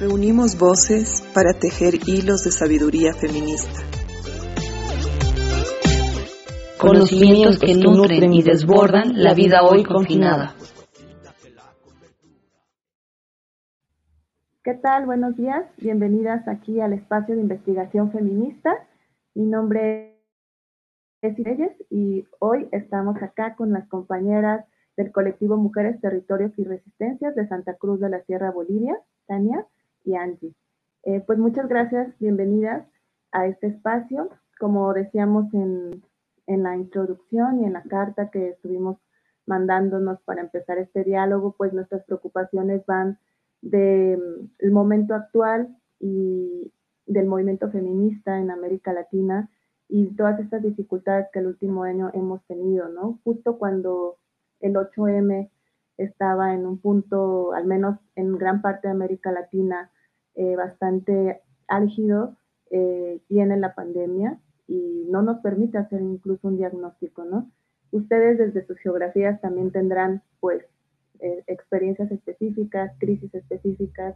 Reunimos voces para tejer hilos de sabiduría feminista. Conocimientos que nutren y desbordan la vida hoy confinada. ¿Qué tal? Buenos días. Bienvenidas aquí al espacio de investigación feminista. Mi nombre es Reyes y hoy estamos acá con las compañeras del colectivo Mujeres, Territorios y Resistencias de Santa Cruz de la Sierra Bolivia, Tania y Angie. Eh, pues muchas gracias, bienvenidas a este espacio. Como decíamos en, en la introducción y en la carta que estuvimos mandándonos para empezar este diálogo, pues nuestras preocupaciones van del mm, momento actual y del movimiento feminista en América Latina y todas estas dificultades que el último año hemos tenido, ¿no? Justo cuando el 8M estaba en un punto, al menos en gran parte de América Latina, eh, bastante álgido, eh, viene la pandemia y no nos permite hacer incluso un diagnóstico, ¿no? Ustedes desde sus geografías también tendrán, pues, eh, experiencias específicas, crisis específicas,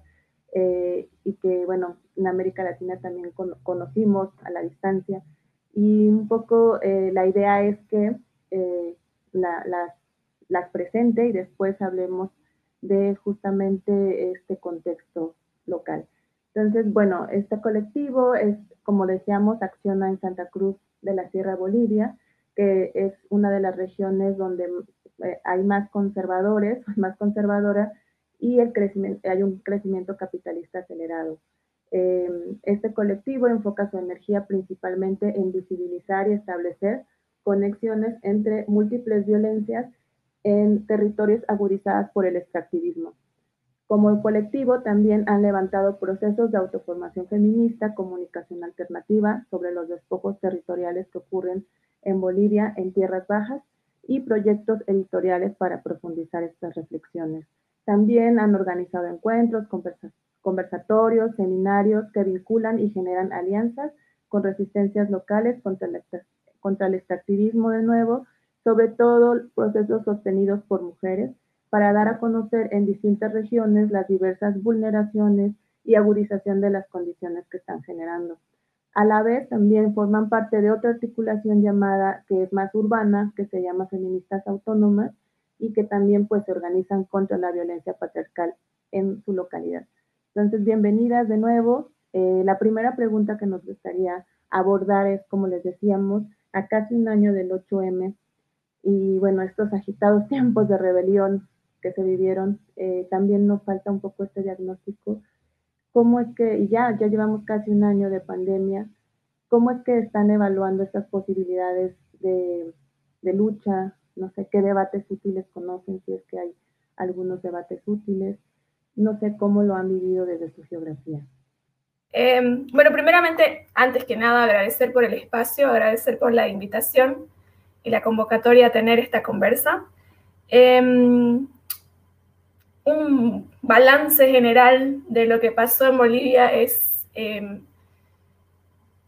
y que, bueno, en América Latina también conocimos a la distancia. Y un poco la idea es que las presente y después hablemos de justamente este contexto local. Entonces, bueno, este colectivo es, como decíamos, acciona en Santa Cruz de la Sierra Bolivia, que es una de las regiones donde eh, hay más conservadores, más conservadora, y hay un crecimiento capitalista acelerado. Em, este colectivo enfoca su energía principalmente en visibilizar y establecer conexiones entre múltiples violencias en territorios agudizadas por el extractivismo. Como colectivo también han levantado procesos de autoformación feminista, comunicación alternativa sobre los despojos territoriales que ocurren en Bolivia en tierras bajas y proyectos editoriales para profundizar estas reflexiones. También han organizado encuentros, conversatorios, seminarios que vinculan y generan alianzas con resistencias locales contra el, contra el extractivismo de nuevo, sobre todo procesos sostenidos por mujeres para dar a conocer en distintas regiones las diversas vulneraciones y agudización de las condiciones que están generando. A la vez también forman parte de otra articulación llamada, que es más urbana, que se llama Feministas Autónomas y que también pues se organizan contra la violencia patriarcal en su localidad. Entonces, bienvenidas de nuevo. Eh, la primera pregunta que nos gustaría abordar es, como les decíamos, a casi un año del 8M y bueno, estos agitados tiempos de rebelión que se vivieron, eh, también nos falta un poco este diagnóstico. ¿Cómo es que, ya, ya llevamos casi un año de pandemia, cómo es que están evaluando estas posibilidades de, de lucha? No sé qué debates útiles conocen, si es que hay algunos debates útiles. No sé cómo lo han vivido desde su geografía. Em, bueno, primeramente, antes que nada, agradecer por el espacio, agradecer por la invitación y la convocatoria a tener esta conversa. Em, un balance general de lo que pasó en Bolivia es em,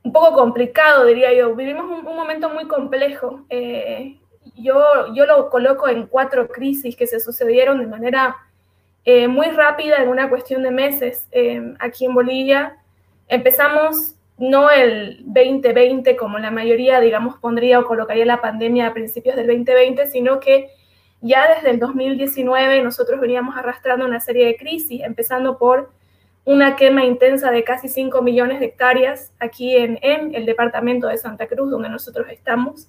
un poco complicado, diría yo. Vivimos un, momento muy complejo. Eh, yo, yo lo coloco en cuatro crisis que se sucedieron de manera eh, muy rápida en una cuestión de meses em, aquí en Bolivia. Empezamos no el 2020 como la mayoría, digamos, pondría o colocaría la pandemia a principios del 2020, sino que ya desde el 2019 nosotros veníamos arrastrando una serie de crisis, empezando por una quema intensa de casi 5 millones de hectáreas aquí en, el departamento de Santa Cruz, donde nosotros estamos,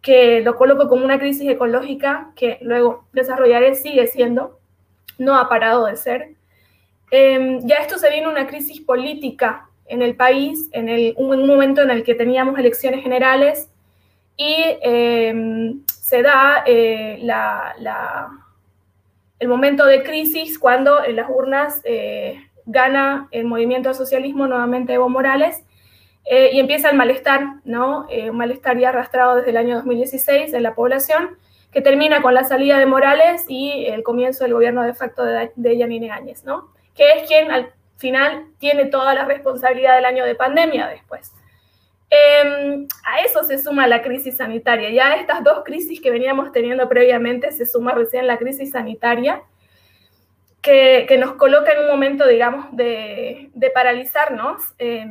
que lo coloco como una crisis ecológica que luego desarrollaré, sigue siendo, no ha parado de ser. Em, ya esto se viene una crisis política en el país, en, un momento en el que teníamos elecciones generales y em, se da eh, el momento de crisis cuando en las urnas eh, gana el movimiento al socialismo nuevamente Evo Morales eh, y empieza el malestar, ¿no? Un malestar ya arrastrado desde el año 2016 en la población, que termina con la salida de Morales y el comienzo del gobierno de facto de, de Yanine Áñez, ¿no? Que es quien al final tiene toda la responsabilidad del año de pandemia después. Em, a eso se suma la crisis sanitaria. Ya a estas dos crisis que veníamos teniendo previamente se suma recién la crisis sanitaria, que, que nos coloca en un momento, digamos, de, de paralizarnos. Eh,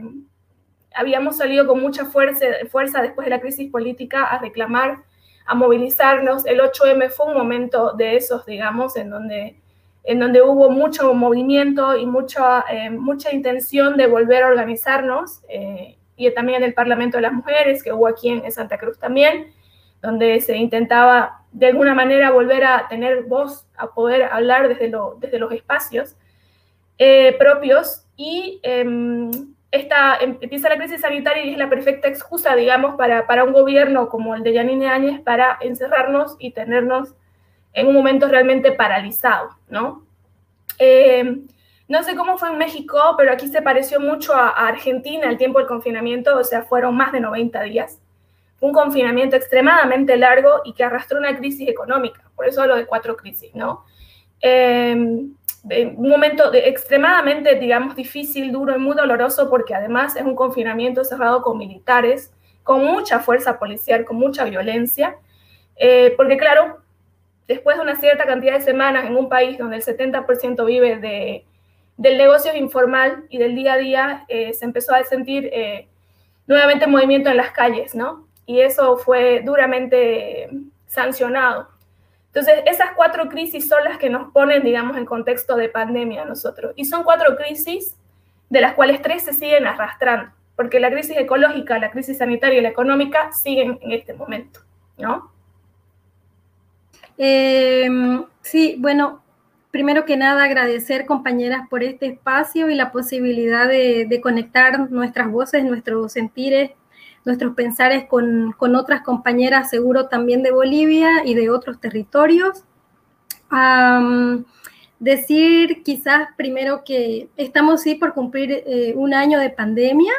habíamos salido con mucha fuerza, fuerza después de la crisis política a reclamar, a movilizarnos. El 8M fue un momento de esos, digamos, en donde, en donde hubo mucho movimiento y mucha, eh, mucha intención de volver a organizarnos. Eh, y también el Parlamento de las Mujeres, que hubo aquí en Santa Cruz también, donde se intentaba de alguna manera volver a tener voz, a poder hablar desde, lo, desde los espacios eh, propios. Y eh, esta, empieza la crisis sanitaria y es la perfecta excusa, digamos, para, para un gobierno como el de Yanine Áñez para encerrarnos y tenernos en un momento realmente paralizado, ¿no? Eh, no sé cómo fue en México, pero aquí se pareció mucho a, Argentina el tiempo del confinamiento, o sea, fueron más de 90 días. Un confinamiento extremadamente largo y que arrastró una crisis económica, por eso hablo de cuatro crisis, ¿no? Em, un momento extremadamente, digamos, difícil, duro y muy doloroso, porque además es un confinamiento cerrado con militares, con mucha fuerza policial, con mucha violencia, eh, porque claro, después de una cierta cantidad de semanas en un país donde el 70% vive de del negocio informal y del día a día eh, se empezó a sentir eh, nuevamente movimiento en las calles, ¿no? Y eso fue duramente sancionado. Entonces, esas cuatro crisis son las que nos ponen, digamos, en contexto de pandemia a nosotros. Y son cuatro crisis de las cuales tres se siguen arrastrando, porque la crisis ecológica, la crisis sanitaria y la económica siguen en este momento, ¿no? Eh, sí, bueno, primero que nada agradecer compañeras por este espacio y la posibilidad de, conectar nuestras voces, nuestros sentires, nuestros pensares con, otras compañeras, seguro también de Bolivia y de otros territorios. decir quizás primero que estamos sí por cumplir eh, un año de pandemia,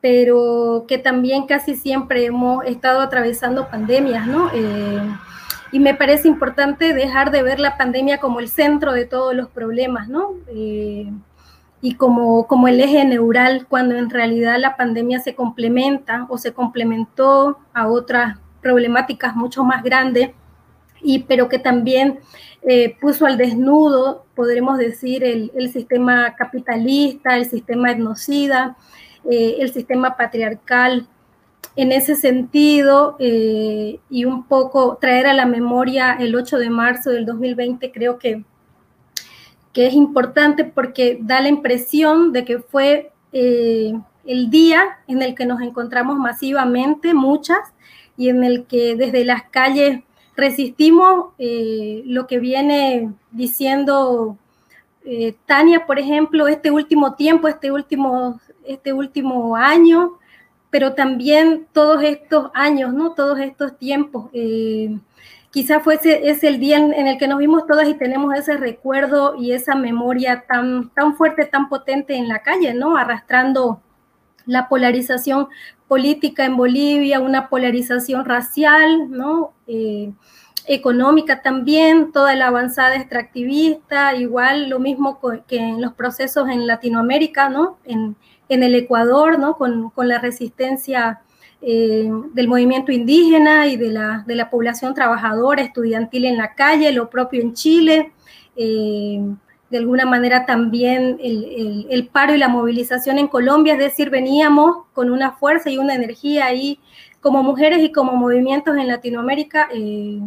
pero que también casi siempre hemos estado atravesando pandemias, ¿no? Eh, y me parece importante dejar de ver la pandemia como el centro de todos los problemas, ¿no? Eh, y como, como el eje neural, cuando en realidad la pandemia se complementa o se complementó a otras problemáticas mucho más grandes, y, pero que también eh, puso al desnudo, podremos decir, el, sistema capitalista, el sistema etnocida, eh, el sistema patriarcal, en ese sentido eh, y un poco traer a la memoria el 8 de marzo del 2020 creo que, que es importante porque da la impresión de que fue eh, el día en el que nos encontramos masivamente, muchas, y en el que desde las calles resistimos eh, lo que viene diciendo Tania, por ejemplo, este último tiempo, este último, este último año, pero también todos estos años, ¿no? Todos estos tiempos. Eh, quizás fuese es el día en, el que nos vimos todas y tenemos ese recuerdo y esa memoria tan, tan fuerte, tan potente en la calle, ¿no? Arrastrando la polarización política en Bolivia, una polarización racial, ¿no? Eh, económica también, toda la avanzada extractivista, igual lo mismo que en los procesos en Latinoamérica, ¿no? En, en el Ecuador, ¿no? con, la resistencia eh, del movimiento indígena y de la, de la, población trabajadora, estudiantil en la calle, lo propio en Chile. Eh, de alguna manera también el, paro y la movilización en Colombia, es decir, veníamos con una fuerza y una energía ahí como mujeres y como movimientos en Latinoamérica eh,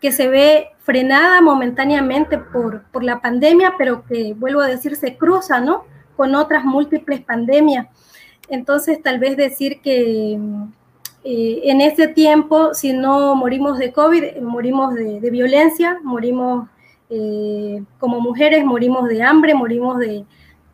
que se ve frenada momentáneamente por, por la pandemia, pero que, vuelvo a decir, se cruza, ¿no? Con otras múltiples pandemias. Entonces, tal vez decir que eh, en ese tiempo, si no morimos de COVID, morimos de, violencia, morimos eh, como mujeres, morimos de hambre, morimos de,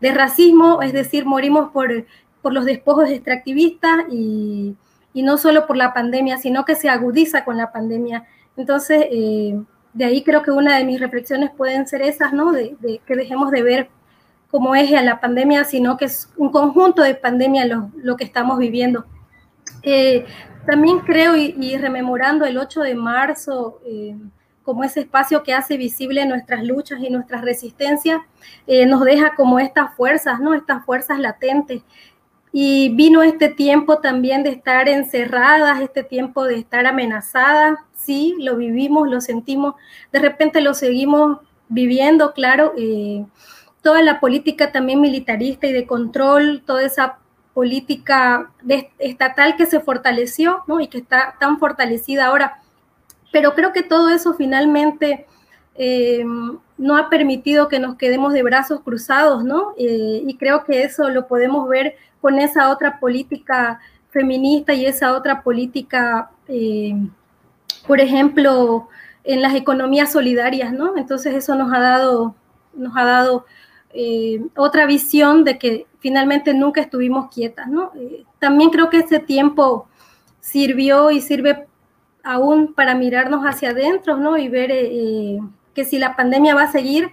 racismo, es decir, morimos por, por los despojos extractivistas y, no solo por la pandemia, sino que se agudiza con la pandemia. Entonces, eh, de ahí creo que una de mis reflexiones pueden ser esas, ¿no? De, que dejemos de ver como eje a la pandemia, sino que es un conjunto de pandemia lo, que estamos viviendo. Eh, también creo, y, rememorando el 8 de marzo, eh, como ese espacio que hace visible nuestras luchas y nuestras resistencias, eh, nos deja como estas fuerzas, ¿no? Estas fuerzas latentes. Y vino este tiempo también de estar encerradas, este tiempo de estar amenazadas, sí, lo vivimos, lo sentimos, de repente lo seguimos viviendo, claro. Toda la política también militarista y de control, toda esa política estatal que se fortaleció, ¿no? Y que está tan fortalecida ahora pero creo que todo eso finalmente eh, no ha permitido que nos quedemos de brazos cruzados, ¿no? Eh, y creo que eso lo podemos ver con esa otra política feminista y esa otra política, eh, por ejemplo, en las economías solidarias, ¿no? Entonces eso nos ha dado, nos ha dado otra visión de que finalmente nunca estuvimos quietas, ¿no? también creo que ese tiempo sirvió y sirve aún para mirarnos hacia adentro, ¿no? Y ver eh, eh, que si la pandemia va a seguir,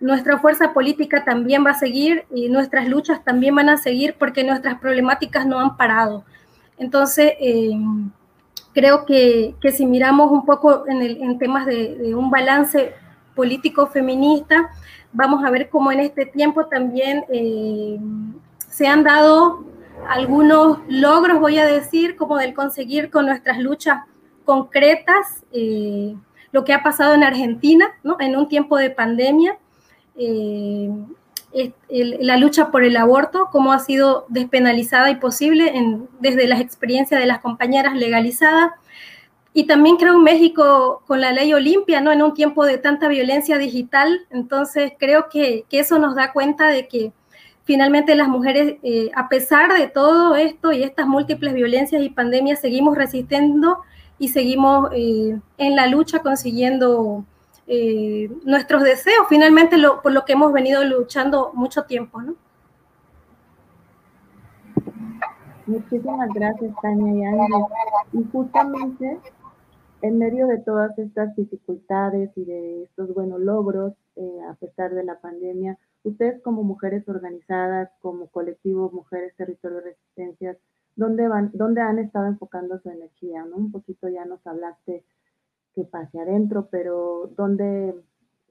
nuestra fuerza política también va a seguir y nuestras luchas también van a seguir porque nuestras problemáticas no han parado. Entonces, eh, creo que, si miramos un poco en, el, temas de, un balance político feminista, vamos a ver cómo en este tiempo también se han dado algunos logros, voy a decir, como del conseguir con nuestras luchas concretas eh, lo que ha pasado en Argentina, ¿no? En un tiempo de pandemia, eh, la lucha por el aborto, cómo ha sido despenalizada y posible desde las experiencias de las compañeras legalizadas. Y también creo en México con la ley Olimpia, ¿no? En un tiempo de tanta violencia digital. Entonces creo que, eso nos da cuenta de que finalmente las mujeres, eh, a pesar de todo esto y estas múltiples violencias y pandemias, seguimos resistiendo y seguimos eh, en la lucha consiguiendo eh, nuestros deseos, finalmente por lo que hemos venido luchando mucho tiempo, ¿no? Muchísimas gracias, Tania y Ángel. Y justamente en medio de todas estas dificultades y de estos buenos logros, eh, a pesar de la pandemia, ustedes como mujeres organizadas, como colectivo Mujeres Territorio Resistencias, dónde, van, dónde han estado enfocando su energía. Un poquito ya nos hablaste que pase adentro, pero dónde,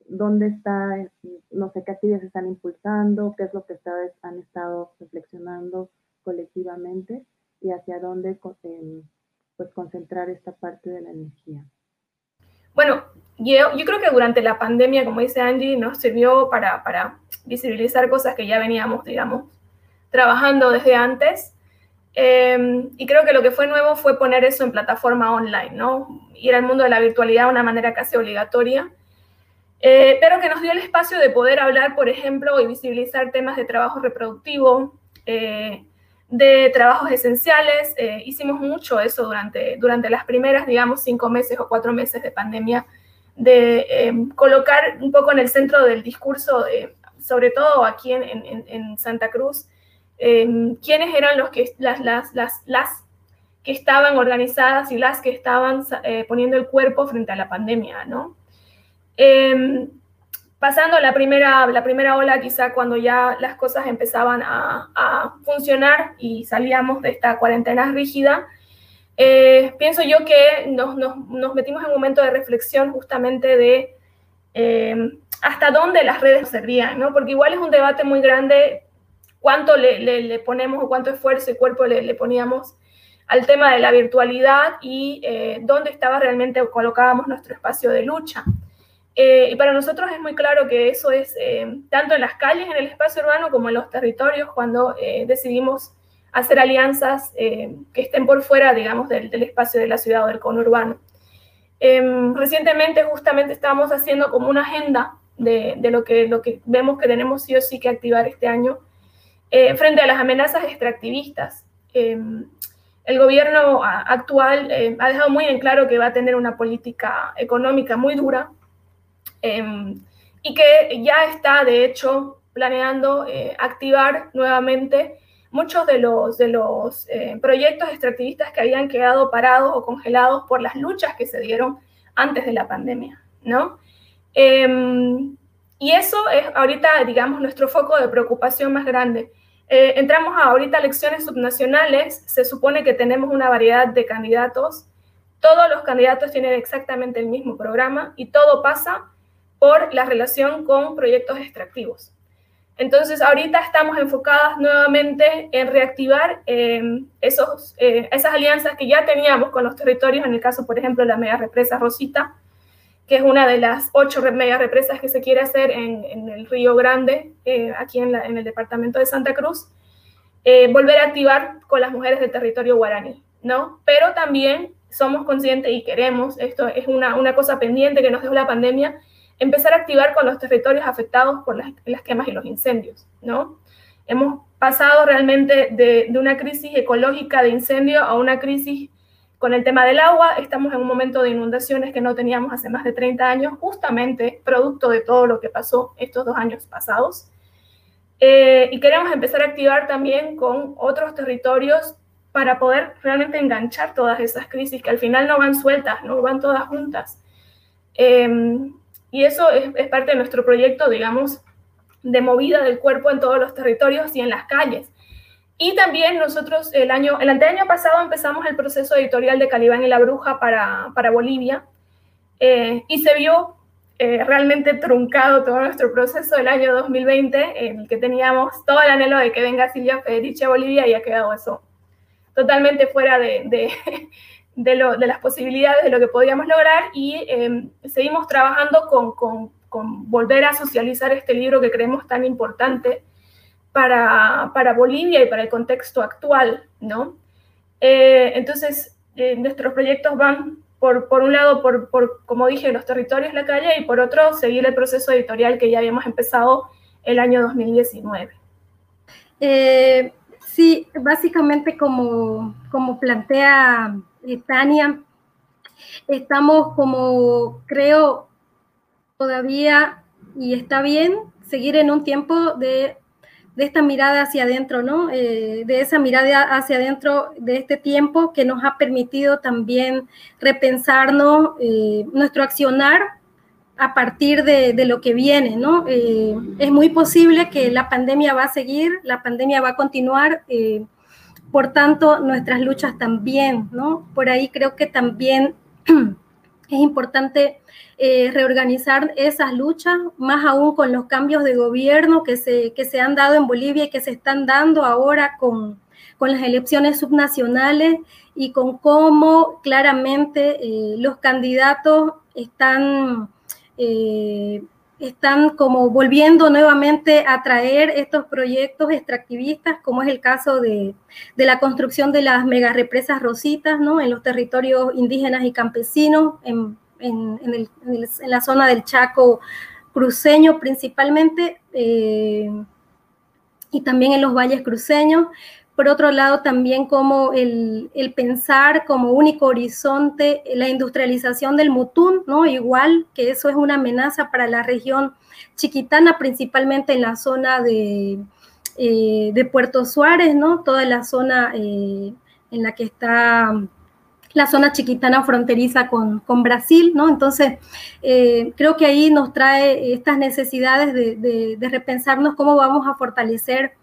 dónde está, no sé qué actividades están impulsando, qué es lo que ustedes han estado reflexionando colectivamente y hacia dónde em, pues concentrar esta parte de la energía. Bueno, yo, creo que durante la pandemia, como dice Angie, nos sirvió para, para visibilizar cosas que ya veníamos, digamos, trabajando desde antes Em, y creo que lo que fue nuevo fue poner eso en plataforma online, ¿no? Ir al mundo de la virtualidad de una manera casi obligatoria, eh, pero que nos dio el espacio de poder hablar, por ejemplo, y visibilizar temas de trabajo reproductivo, eh, de trabajos esenciales. Eh, hicimos mucho eso durante, durante las primeras, digamos, cinco meses o cuatro meses de pandemia, de em, colocar un poco en el centro del discurso, sobre todo aquí en, en, Santa Cruz, Em, quiénes eran los que, las, las, las, las, que estaban organizadas y las que estaban eh, poniendo el cuerpo frente a la pandemia, ¿no? Em, pasando la primera, la primera ola, quizá cuando ya las cosas empezaban a, funcionar y salíamos de esta cuarentena rígida, eh, pienso yo que nos, nos, nos, metimos en un momento de reflexión justamente de em, hasta dónde las redes servían, ¿no? Porque igual es un debate muy grande cuánto le, ponemos o cuánto esfuerzo y cuerpo le, poníamos al tema de la virtualidad y eh, dónde estaba realmente colocábamos nuestro espacio de lucha. Eh, y para nosotros es muy claro que eso es eh, tanto en las calles, en el espacio urbano, como en los territorios, cuando decidimos hacer alianzas que estén por fuera, digamos, del, espacio de la ciudad o del conurbano. Em, recientemente justamente estábamos haciendo como una agenda de, de, lo, que, lo que vemos que tenemos sí o sí que activar este año eh, frente a las amenazas extractivistas. Em, el gobierno actual ha dejado muy en claro que va a tener una política económica muy dura em, y que ya está, de hecho, planeando eh, activar nuevamente muchos de los, de los eh, proyectos extractivistas que habían quedado parados o congelados por las luchas que se dieron antes de la pandemia, ¿no? y eso es ahorita, digamos, nuestro foco de preocupación más grande. Eh, entramos a ahorita elecciones subnacionales, se supone que tenemos una variedad de candidatos, todos los candidatos tienen exactamente el mismo programa y todo pasa por la relación con proyectos extractivos. Entonces, ahorita estamos enfocadas nuevamente en reactivar eh, esos, eh, esas alianzas que ya teníamos con los territorios, en el caso, por ejemplo, de la mega represa Rosita, que es una de las ocho mega represas que se quiere hacer en, el Río Grande, eh, aquí en, el departamento de Santa Cruz, volver a activar con las mujeres del territorio guaraní, ¿no? Pero también somos conscientes y queremos, esto es una, una cosa pendiente que nos dejó la pandemia, empezar a activar con los territorios afectados por las, quemas y los incendios, ¿no? Hemos pasado realmente de, una crisis ecológica de incendio a una crisis con el tema del agua. Estamos en un momento de inundaciones que no teníamos hace más de 30 años, justamente producto de todo lo que pasó estos dos años pasados. Eh, y queremos empezar a activar también con otros territorios para poder realmente enganchar todas esas crisis que al final no van sueltas, no van todas juntas. Em, y eso es, parte de nuestro proyecto, digamos, de movida del cuerpo en todos los territorios y en las calles. Y también nosotros el año, el anteaño pasado empezamos el proceso editorial de Calibán y la Bruja para, para Bolivia eh, y se vio eh, realmente truncado todo nuestro proceso del año 2020 en el que teníamos todo el anhelo de que venga Silvia Federici a Bolivia y ha quedado eso totalmente fuera de, de, las posibilidades de lo que podíamos lograr y em, seguimos trabajando con, volver a socializar este libro que creemos tan importante para, Bolivia y para el contexto actual, ¿no? Eh, entonces, eh, nuestros proyectos van, por, por un lado, por, por, como dije, los territorios, la calle, y por otro, seguir el proceso editorial que ya habíamos empezado el año 2019. Eh, sí, básicamente como, como plantea Tania, estamos como, creo, todavía, y está bien, seguir en un tiempo de, esta mirada hacia adentro, ¿no? Eh, de esa mirada hacia adentro de este tiempo que nos ha permitido también repensarnos eh, nuestro accionar a partir de, lo que viene, ¿no? Eh, es muy posible que la pandemia va a seguir, la pandemia va a continuar. Por tanto, nuestras luchas también, ¿no? Por ahí creo que también es importante eh, reorganizar esas luchas, más aún con los cambios de gobierno que se, que se han dado en Bolivia y que se están dando ahora con, con las elecciones subnacionales y con cómo claramente eh, los candidatos están eh, están como volviendo nuevamente a traer estos proyectos extractivistas, como es el caso de, la construcción de las megarepresas rositas, ¿no? En los territorios indígenas y campesinos, en, la zona del Chaco cruceño principalmente, eh, y también en los valles cruceños, por otro lado, también como el, pensar como único horizonte la industrialización del mutún, ¿no? Igual que eso es una amenaza para la región chiquitana, principalmente en la zona de, eh, de Puerto Suárez, ¿no? Toda la zona eh, en la que está la zona chiquitana fronteriza con, Brasil, ¿no? Entonces, eh, creo que ahí nos trae estas necesidades de, de repensarnos cómo vamos a fortalecer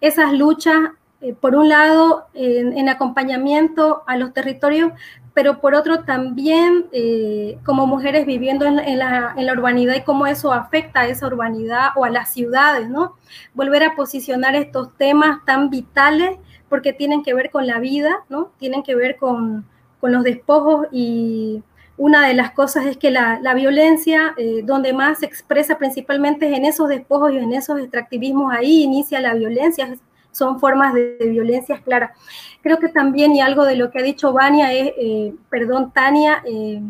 esas luchas eh, por un lado, en, acompañamiento a los territorios, pero por otro también eh, como mujeres viviendo en, la, urbanidad y cómo eso afecta a esa urbanidad o a las ciudades, ¿no? Volver a posicionar estos temas tan vitales porque tienen que ver con la vida, ¿no? Tienen que ver con, los despojos y una de las cosas es que la, violencia, eh, donde más se expresa principalmente en esos despojos y en esos extractivismos, ahí inicia la violencia, son formas de, violencia claras. Creo que también, y algo de lo que ha dicho Vania, es, eh, perdón, Tania, eh,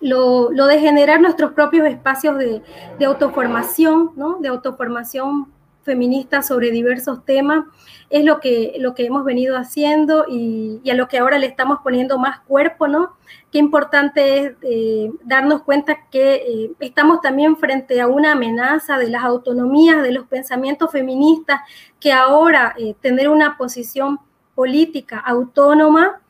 lo, de generar nuestros propios espacios de, autoformación, ¿no? De autoformación feminista sobre diversos temas, es lo que, lo que hemos venido haciendo y, y, a lo que ahora le estamos poniendo más cuerpo, ¿no? qué importante es eh, darnos cuenta que eh, estamos también frente a una amenaza de las autonomías, de los pensamientos feministas, que ahora eh, tener una posición política autónoma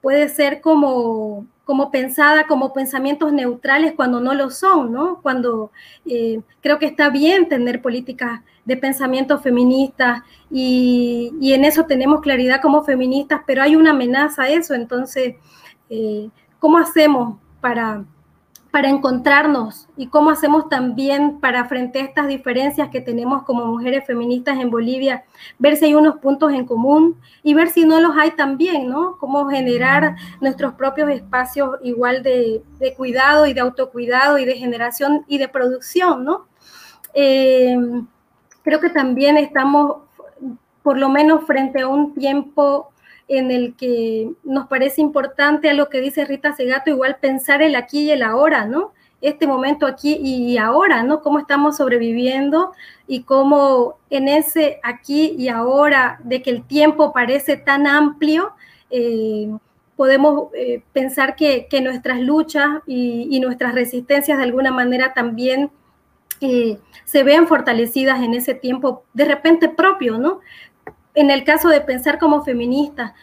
puede ser como, como pensada como pensamientos neutrales cuando no lo son, ¿no? Cuando eh, creo que está bien tener políticas de pensamiento feministas y, y, en eso tenemos claridad como feministas, pero hay una amenaza a eso, entonces, eh, ¿cómo hacemos para para encontrarnos y cómo hacemos también para frente a estas diferencias que tenemos como mujeres feministas en Bolivia, ver si hay unos puntos en común y ver si no los hay también, ¿no? Cómo generar nuestros propios espacios igual de, cuidado y de autocuidado y de generación y de producción, ¿no? Eh, creo que también estamos por lo menos frente a un tiempo en el que nos parece importante a lo que dice Rita Segato, igual pensar el aquí y el ahora, ¿no? Este momento aquí y ahora, ¿no? Cómo estamos sobreviviendo y cómo en ese aquí y ahora de que el tiempo parece tan amplio, eh, podemos eh, pensar que, nuestras luchas y, nuestras resistencias de alguna manera también eh, se vean fortalecidas en ese tiempo de repente propio, ¿no? En el caso de pensar como feminista,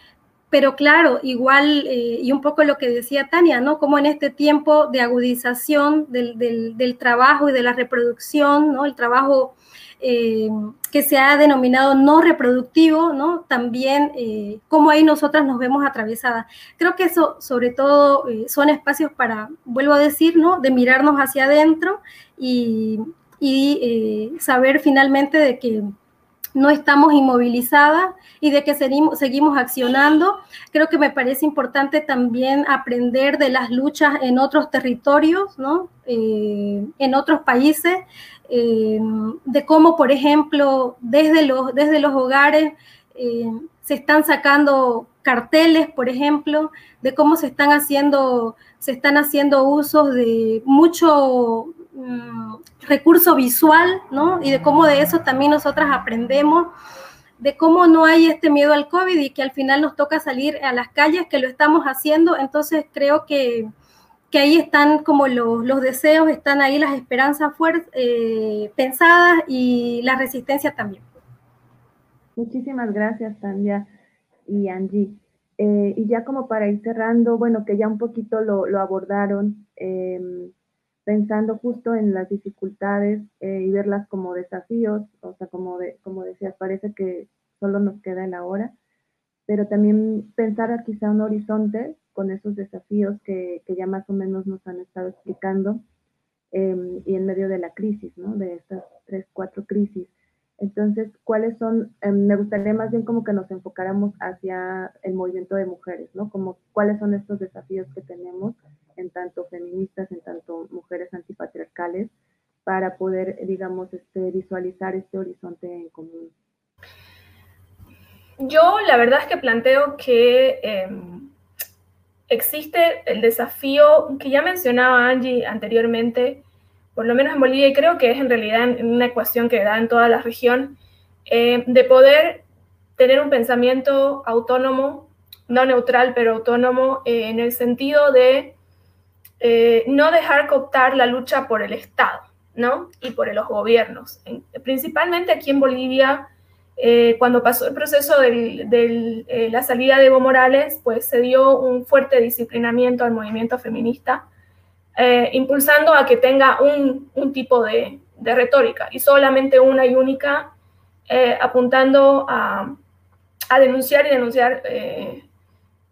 pero claro, igual, eh, y un poco lo que decía Tania, ¿no? Como en este tiempo de agudización del, trabajo y de la reproducción, ¿no? El trabajo eh, que se ha denominado no reproductivo, ¿no? También, eh, cómo ahí nosotras nos vemos atravesadas. Creo que eso, sobre todo, son espacios para, vuelvo a decir, ¿no? De mirarnos hacia adentro y, y saber finalmente de que no estamos inmovilizadas y de que seguimos, seguimos accionando. Creo que me parece importante también aprender de las luchas en otros territorios, ¿no? Eh, en otros países, eh, de cómo, por ejemplo, desde los, desde los hogares eh, se están sacando carteles, por ejemplo, de cómo se están haciendo, se están haciendo usos de mucho mm, recurso visual, ¿no? Y de cómo de eso también nosotras aprendemos, de cómo no hay este miedo al COVID y que al final nos toca salir a las calles, que lo estamos haciendo. Entonces creo que, que ahí están como los, los, deseos, están ahí las esperanzas eh, pensadas y la resistencia también. Muchísimas gracias, Tania y Angie. Eh, y ya como para ir cerrando, bueno, que ya un poquito lo, lo abordaron, eh, pensando justo en las dificultades eh, y verlas como desafíos, o sea, como, de, como decías, parece que solo nos queda el ahora, pero también pensar quizá un horizonte con esos desafíos que, que ya más o menos nos han estado explicando em, y en medio de la crisis, ¿no? De estas tres, cuatro crisis. Entonces, ¿cuáles son? Em, me gustaría más bien como que nos enfocáramos hacia el movimiento de mujeres, ¿no? Como cuáles son estos desafíos que tenemos en tanto feministas, en tanto mujeres antipatriarcales, para poder, digamos, este, visualizar este horizonte en común. Yo la verdad es que planteo que em, existe el desafío que ya mencionaba Angie anteriormente, por lo menos en Bolivia, y creo que es en realidad una ecuación que da en toda la región, em, de poder tener un pensamiento autónomo, no neutral, pero autónomo, eh, en el sentido de eh, no dejar cooptar la lucha por el Estado, ¿no? Y por los gobiernos. principalmente aquí en Bolivia, eh, cuando pasó el proceso de eh, la salida de Evo Morales, pues se dio un fuerte disciplinamiento al movimiento feminista, impulsando a que tenga un, tipo de, retórica y solamente una y única, apuntando a, denunciar y denunciar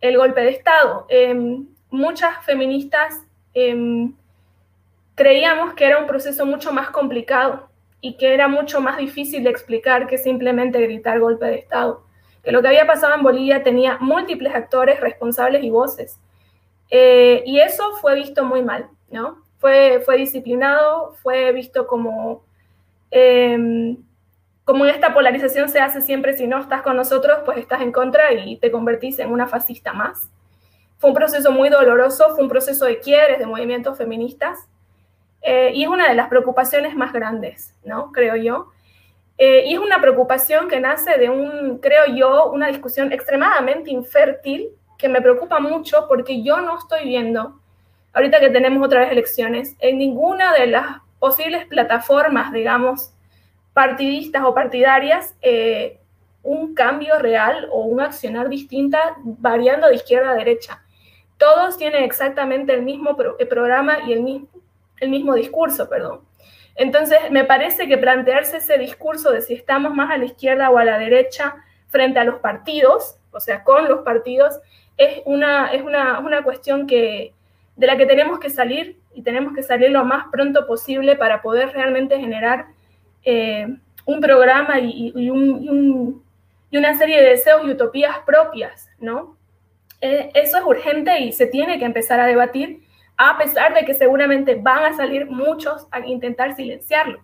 el golpe de Estado. Em, muchas feministas Em, creíamos que era un proceso mucho más complicado y que era mucho más difícil de explicar que simplemente gritar golpe de Estado. Que lo que había pasado en Bolivia tenía múltiples actores responsables y voces. Eh, y eso fue visto muy mal, ¿no? Fue, fue disciplinado, fue visto como, em, como esta polarización se hace siempre, si no estás con nosotros, pues estás en contra y te convertís en una fascista más. Fue un proceso muy doloroso, fue un proceso de quiebres de movimientos feministas eh, y es una de las preocupaciones más grandes, ¿no? Creo yo. Eh, y es una preocupación que nace de un, creo yo, una discusión extremadamente infértil que me preocupa mucho porque yo no estoy viendo, ahorita que tenemos otra vez elecciones, en ninguna de las posibles plataformas, digamos, partidistas o partidarias, eh, un cambio real o un accionar distinta variando de izquierda a derecha. Todos tienen exactamente el mismo programa y el mismo, discurso, perdón. Entonces, me parece que plantearse ese discurso de si estamos más a la izquierda o a la derecha frente a los partidos, o sea, con los partidos, es una, es una, una cuestión que, de la que tenemos que salir y tenemos que salir lo más pronto posible para poder realmente generar eh, un programa y, y, una serie de deseos y utopías propias, ¿no? Eh, eso es urgente y se tiene que empezar a debatir, a pesar de que seguramente van a salir muchos a intentar silenciarlo.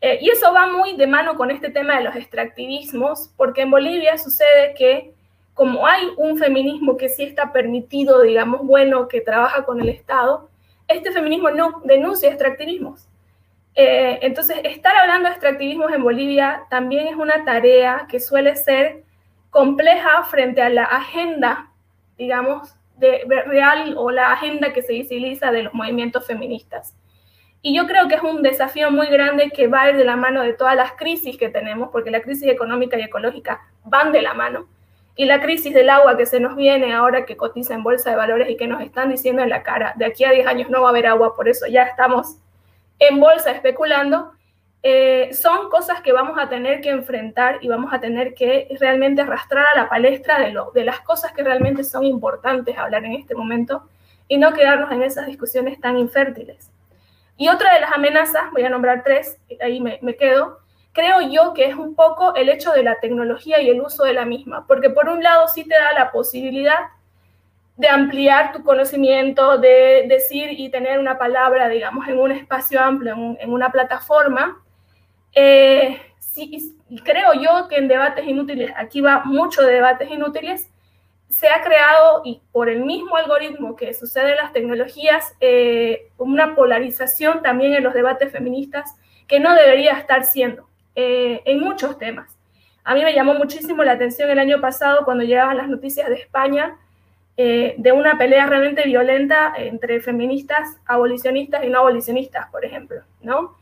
Eh, y eso va muy de mano con este tema de los extractivismos, porque en Bolivia sucede que como hay un feminismo que sí está permitido, digamos, bueno, que trabaja con el Estado, este feminismo no denuncia extractivismos. Eh, entonces, estar hablando de extractivismos en Bolivia también es una tarea que suele ser compleja frente a la agenda, digamos, de, real o la agenda que se visibiliza de los movimientos feministas. Y yo creo que es un desafío muy grande que va de la mano de todas las crisis que tenemos, porque la crisis económica y ecológica van de la mano y la crisis del agua que se nos viene ahora que cotiza en bolsa de valores y que nos están diciendo en la cara, de aquí a 10 años no va a haber agua, por eso ya estamos en bolsa especulando, eh, son cosas que vamos a tener que enfrentar y vamos a tener que realmente arrastrar a la palestra de, lo, de las cosas que realmente son importantes hablar en este momento y no quedarnos en esas discusiones tan infértiles. Y otra de las amenazas, voy a nombrar tres, ahí me, me quedo, creo yo que es un poco el hecho de la tecnología y el uso de la misma, porque por un lado sí te da la posibilidad de ampliar tu conocimiento, de decir y tener una palabra, digamos, en un espacio amplio, en, una plataforma. Eh, sí, creo yo que en debates inútiles, aquí va mucho de debates inútiles, se ha creado, y por el mismo algoritmo que sucede en las tecnologías, eh, una polarización también en los debates feministas que no debería estar siendo. Eh, en muchos temas. A mí me llamó muchísimo la atención el año pasado cuando llegaban las noticias de España eh, de una pelea realmente violenta entre feministas, abolicionistas y no abolicionistas, por ejemplo, ¿no?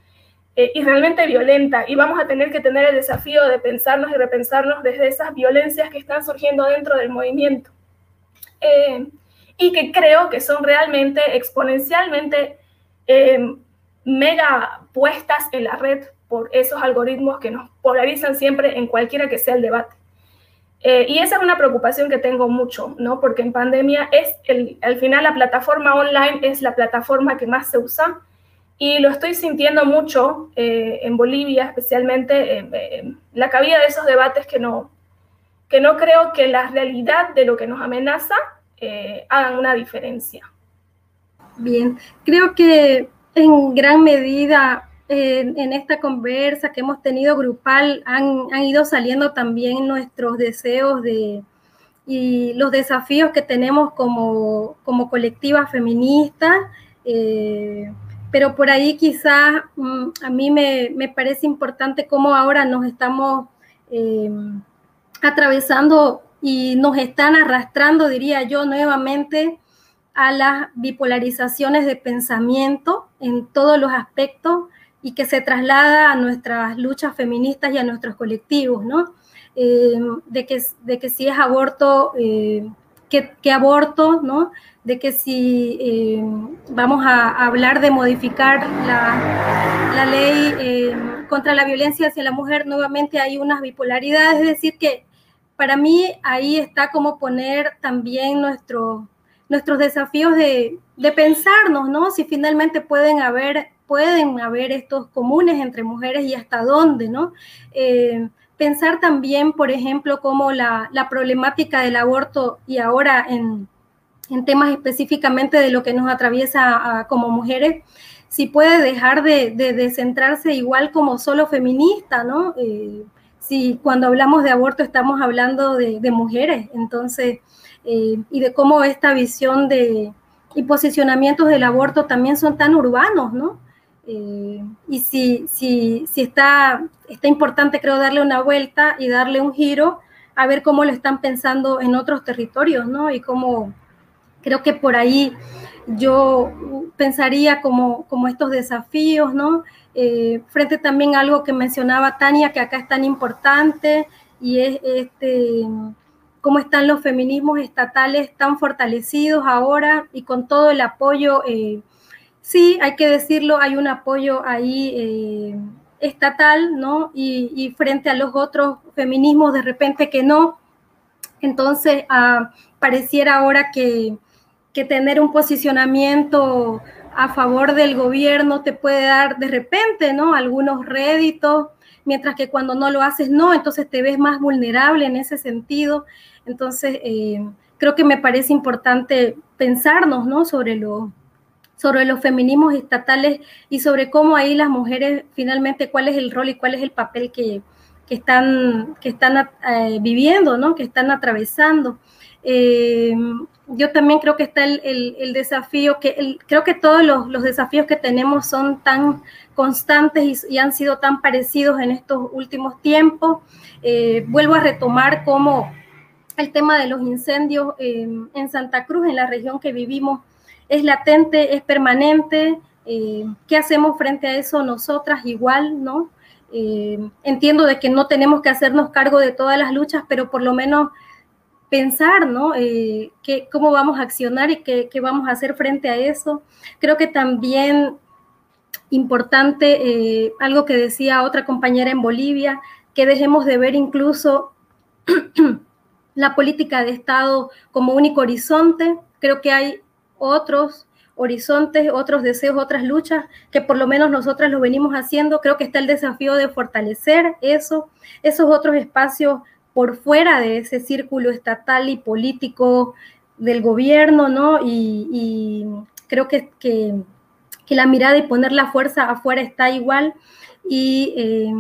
Eh, y realmente violenta. Y vamos a tener que tener el desafío de pensarnos y repensarnos desde esas violencias que están surgiendo dentro del movimiento. y que creo que son realmente exponencialmente mega puestas en la red por esos algoritmos que nos polarizan siempre en cualquiera que sea el debate. Eh, y esa es una preocupación que tengo mucho, ¿no? Porque en pandemia es, el, al final la plataforma online es la plataforma que más se usa y lo estoy sintiendo mucho eh, en Bolivia, especialmente la cabida de esos debates que no, que no creo que la realidad de lo que nos amenaza eh, hagan una diferencia. Bien, creo que en gran medida en esta conversa que hemos tenido grupal han, ido saliendo también nuestros deseos de, y los desafíos que tenemos como, como colectiva feminista. Eh, pero por ahí quizás mm, a mí me, parece importante cómo ahora nos estamos eh, atravesando y nos están arrastrando, diría yo, nuevamente a las bipolarizaciones de pensamiento en todos los aspectos y que se traslada a nuestras luchas feministas y a nuestros colectivos, ¿no? Eh, de, que, de que si es aborto, eh, ¿qué, aborto, ¿no? De que si eh, vamos a, hablar de modificar la, la ley contra la violencia hacia la mujer, nuevamente hay unas bipolaridades, es decir, que para mí ahí está como poner también nuestro, nuestros desafíos de, de pensarnos, ¿no? Si finalmente pueden haber pueden haber estos comunes entre mujeres y hasta dónde, ¿no? Eh, pensar también, por ejemplo, cómo la, problemática del aborto y ahora en, temas específicamente de lo que nos atraviesa como mujeres, si puede dejar de, centrarse igual como solo feminista, ¿no? Eh, si cuando hablamos de aborto estamos hablando de, mujeres, entonces, eh, y de cómo esta visión de, y posicionamientos del aborto también son tan urbanos, ¿no? Eh, y si, si, si está, está importante, creo, darle una vuelta y darle un giro a ver cómo lo están pensando en otros territorios, ¿no? Y cómo creo que por ahí yo pensaría como, como estos desafíos, ¿no? Eh, frente también a algo que mencionaba Tania, que acá es tan importante, y es este, cómo están los feminismos estatales tan fortalecidos ahora y con todo el apoyo, eh, sí, hay que decirlo, hay un apoyo ahí eh, estatal, ¿no? Y, frente a los otros feminismos de repente que no. Entonces, ah, pareciera ahora que, que tener un posicionamiento a favor del gobierno te puede dar de repente, ¿no? Algunos réditos, mientras que cuando no lo haces, no, entonces te ves más vulnerable en ese sentido. Entonces, eh, creo que me parece importante pensarnos, ¿no? Sobre lo, sobre los feminismos estatales y sobre cómo ahí las mujeres finalmente cuál es el rol y cuál es el papel que, están, que están eh, viviendo, ¿no? que están atravesando. Eh, yo también creo que está el, desafío, que creo que todos los, desafíos que tenemos son tan constantes y, han sido tan parecidos en estos últimos tiempos. Eh, vuelvo a retomar cómo el tema de los incendios en Santa Cruz, en la región que vivimos, es latente, es permanente. Eh, ¿Qué hacemos frente a eso nosotras igual, no? Eh, entiendo de que no tenemos que hacernos cargo de todas las luchas, pero por lo menos pensar, ¿no? Eh, cómo vamos a accionar y qué, vamos a hacer frente a eso. Creo que también importante, algo que decía otra compañera en Bolivia, que dejemos de ver incluso la política de Estado como único horizonte. Creo que hay otros horizontes, otros deseos, otras luchas, que por lo menos nosotras lo venimos haciendo. Creo que está el desafío de fortalecer eso, esos otros espacios por fuera de ese círculo estatal y político del gobierno, ¿no? Y, creo que, que, la mirada y poner la fuerza afuera está igual. Y eh,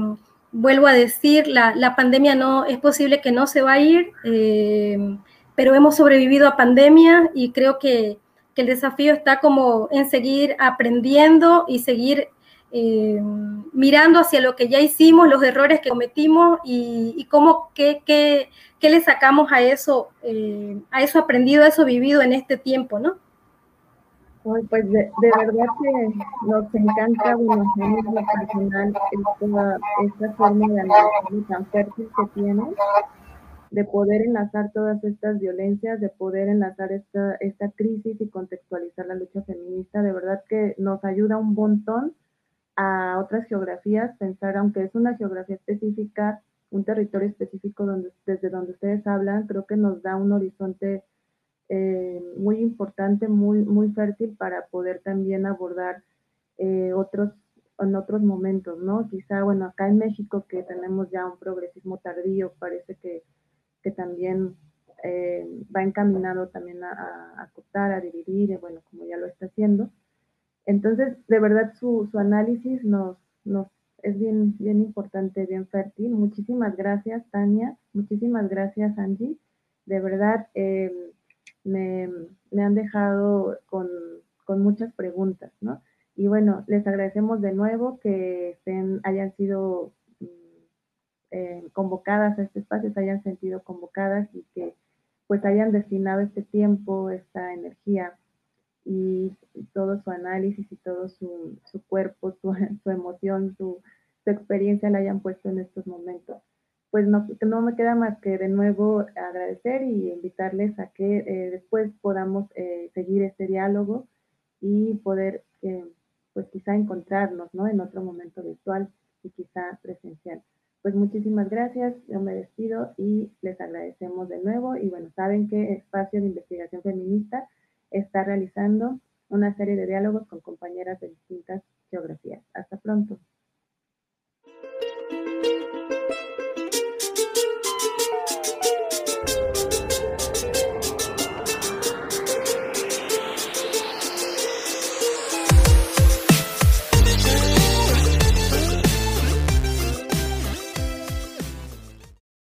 vuelvo a decir, la, pandemia no es posible que no se va a ir, eh, pero hemos sobrevivido a pandemia y creo que que el desafío está como en seguir aprendiendo y seguir eh, mirando hacia lo que ya hicimos, los errores que cometimos y, cómo, qué, qué, qué, le sacamos a eso, eh, a eso aprendido, a eso vivido en este tiempo, ¿no? pues de, verdad que nos encanta, bueno, en lo personal, esta, esta forma de análisis tan fértil que tiene de poder enlazar todas estas violencias, de poder enlazar esta, esta crisis y contextualizar la lucha feminista, de verdad que nos ayuda un montón a otras geografías, pensar, aunque es una geografía específica, un territorio específico donde, desde donde ustedes hablan, creo que nos da un horizonte eh, muy importante, muy, muy fértil para poder también abordar eh, otros en otros momentos, ¿no? Quizá, bueno, acá en México que tenemos ya un progresismo tardío, parece que que también eh, va encaminado también a, a, acotar, a dividir, bueno, como ya lo está haciendo. Entonces, de verdad, su, análisis nos, es bien, bien importante, bien fértil. Muchísimas gracias, Tania. Muchísimas gracias, Angie. De verdad, em, me, me, han dejado con, con, muchas preguntas, ¿no? Y bueno, les agradecemos de nuevo que hayan sido eh, convocadas a este espacio, se hayan sentido convocadas y que pues hayan destinado este tiempo, esta energía y, todo su análisis y todo su, su cuerpo, su, su emoción, su, su, experiencia la hayan puesto en estos momentos. Pues no, no me queda más que de nuevo agradecer y invitarles a que eh, después podamos eh, seguir este diálogo y poder pues quizá encontrarnos ¿no? en otro momento virtual y quizá presencial. Pues muchísimas gracias, yo me despido y les agradecemos de nuevo. Y bueno, saben que Espacio de Investigación Feminista está realizando una serie de diálogos con compañeras de distintas geografías. Hasta pronto.